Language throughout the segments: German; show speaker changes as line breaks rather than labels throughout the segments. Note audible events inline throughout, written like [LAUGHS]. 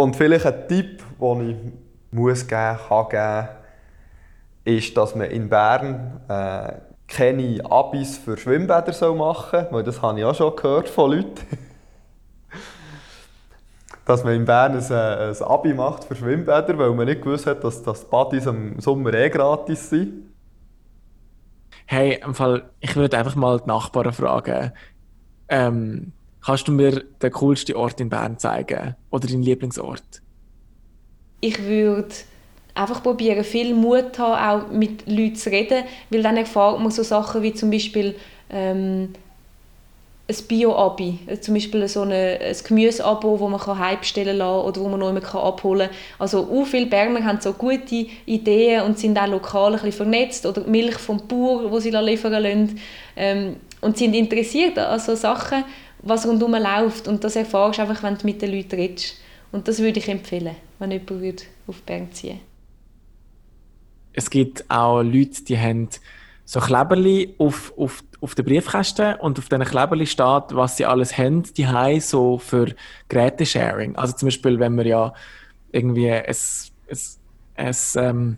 Und vielleicht ein Tipp, den ich muss geben, kann geben, ist, dass man in Bern äh, keine Abis für Schwimmbäder machen soll, weil das habe ich auch schon gehört von Leuten. [LAUGHS] dass man in Bern ein, äh, ein Abi macht für Schwimmbäder, weil man nicht gewusst hat, dass das Badis im Sommer eh gratis sind.
Hey, im Fall, ich würde einfach mal die Nachbarn fragen. Ähm, kannst du mir den coolsten Ort in Bern zeigen? Oder deinen Lieblingsort?
Ich würde einfach probieren, viel Mut haben, auch mit Leuten zu reden, weil dann erfahrt man so Sachen wie zum Beispiel ähm, ein Bio-Abi, zum Beispiel so eine, ein Gemüseabo, das man heimstellen kann oder wo man noch immer abholen kann. Also auch viele Berner haben so gute Ideen und sind auch lokal ein bisschen vernetzt oder Milch vom Bauer, die sie liefern lassen ähm, und sind interessiert an so Sachen, was rundherum läuft und das erfährst du einfach, wenn du mit den Leuten redest. Und das würde ich empfehlen, wenn jemand auf Bern ziehen
es gibt auch Leute, die haben so Kleberli auf, auf, auf den Briefkästen und auf diesen Kleberli steht, was sie alles haben, die haben so für Gerätesharing. Also zum Beispiel, wenn man ja irgendwie ein, ein, ein, ähm,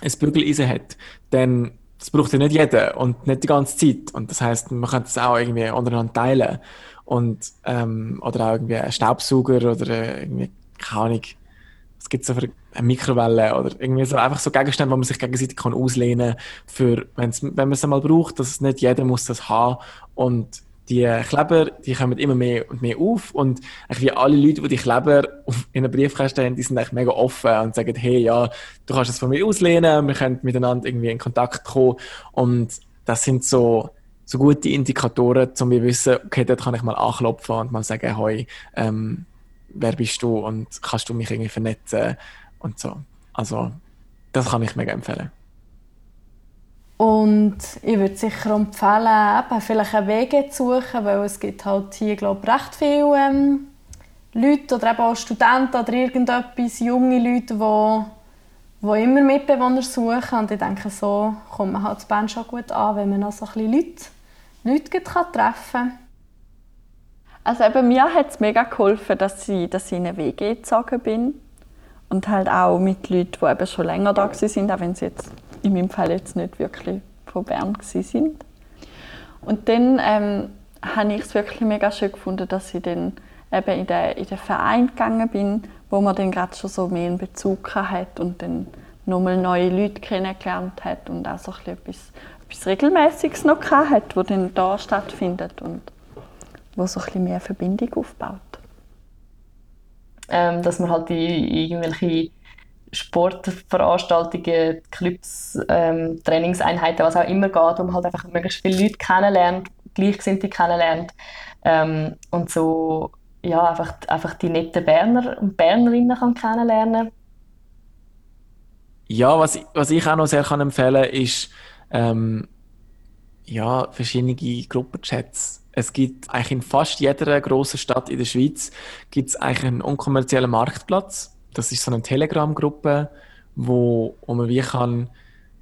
ein Bügeleisen hat, dann das braucht ja nicht jeder und nicht die ganze Zeit. Und das heißt, man kann das auch irgendwie untereinander teilen. Und, ähm, oder auch irgendwie ein Staubsauger oder irgendwie, keine Ahnung, was gibt es für eine Mikrowelle oder irgendwie so einfach so Gegenstände, wo man sich gegenseitig kann auslehnen wenn's, wenn man es einmal braucht, dass nicht jeder muss das haben und die Kleber, die kommen immer mehr und mehr auf und wie alle Leute, die die Kleber in einem Briefkasten haben, die sind eigentlich mega offen und sagen, hey, ja, du kannst es von mir auslehnen, wir können miteinander irgendwie in Kontakt kommen und das sind so, so gute Indikatoren, um zu wissen, okay, dort kann ich mal anklopfen und mal sagen, hey, ähm, wer bist du und kannst du mich irgendwie vernetzen und so. Also, das kann ich mega empfehlen.
Und ich würde sicher empfehlen, eben vielleicht einen Weg zu suchen, weil es gibt halt hier, glaube ich, recht viele ähm, Leute oder eben auch Studenten oder irgendetwas, junge Leute, die die immer Mitbewohner suchen. Und ich denke, so kommt man halt Bern schon gut an, wenn man noch so ein bisschen Leute, Leute treffen kann.
Also eben, mir hat es mega geholfen, dass ich, dass ich in eine WG gezogen bin. Und halt auch mit Leuten, die eben schon länger da sind, auch wenn sie jetzt in meinem Fall jetzt nicht wirklich von Bern sind. Und dann ähm, habe ich es wirklich mega schön gefunden, dass ich dann eben in den, in den Verein gegangen bin, wo man dann gerade schon so mehr einen Bezug hat und dann nochmal neue Leute kennengelernt hat und auch so etwas, etwas Regelmäßiges noch hat, das dann da stattfindet. Und wo so ein bisschen mehr Verbindung aufbaut.
Ähm, dass man halt in irgendwelche Sportveranstaltungen, Clubs, ähm, Trainingseinheiten, was auch immer geht, man halt einfach möglichst viele Leute kennenlernt, Gleichgesinnte kennenlernt ähm, und so ja, einfach, einfach die netten Berner und Bernerinnen kann kennenlernen
Ja, was, was ich auch noch sehr kann empfehlen kann, ist ähm, ja, verschiedene Gruppenchats es gibt eigentlich in fast jeder großen Stadt in der Schweiz gibt es eigentlich einen unkommerziellen Marktplatz. Das ist so eine Telegram-Gruppe, wo, wo man wie kann,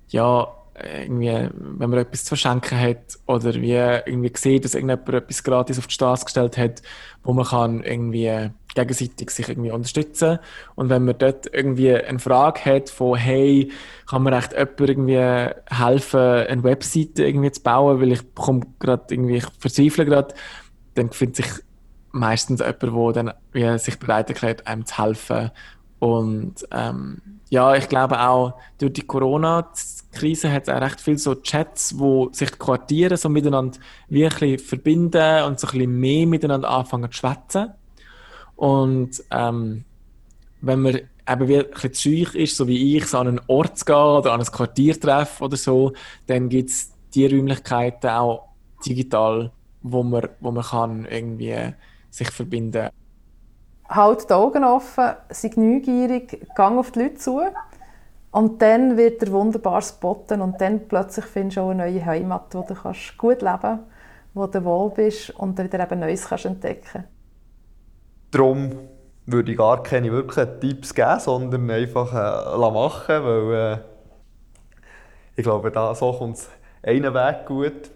ja, irgendwie, wenn man etwas zu verschenken hat oder wie irgendwie sieht, dass irgendjemand etwas gratis auf die Straße gestellt hat, wo man kann irgendwie gegenseitig sich irgendwie unterstützen. Und wenn man dort irgendwie eine Frage hat von hey, kann mir echt jemand irgendwie helfen, eine Webseite irgendwie zu bauen, weil ich bekomme gerade irgendwie, ich verzweifle gerade, dann findet sich meistens jemand, der dann wie sich bereit erklärt, einem zu helfen und ähm, ja, ich glaube auch durch die Corona-Krise hat es auch recht viele so Chats, wo sich die Quartiere so miteinander wirklich verbinden und so ein bisschen mehr miteinander anfangen zu schwätzen. Und ähm, wenn man eben zu schüch ist, so wie ich, so an einen Ort zu gehen oder an ein Quartier treffen oder so, dann gibt es die Räumlichkeiten auch digital, wo man, wo man kann irgendwie sich verbinden kann
halt die Augen offen, sei neugierig, gang auf die Leute zu. Und dann wird er wunderbar spotten und dann plötzlich findest du auch eine neue Heimat, wo du kannst gut leben kannst, wo du wohl bist und wieder eben Neues kannst entdecken
Darum würde ich gar keine wirklichen Tipps geben, sondern einfach äh, machen, weil äh, ich glaube, da, so kommt es einen Weg gut.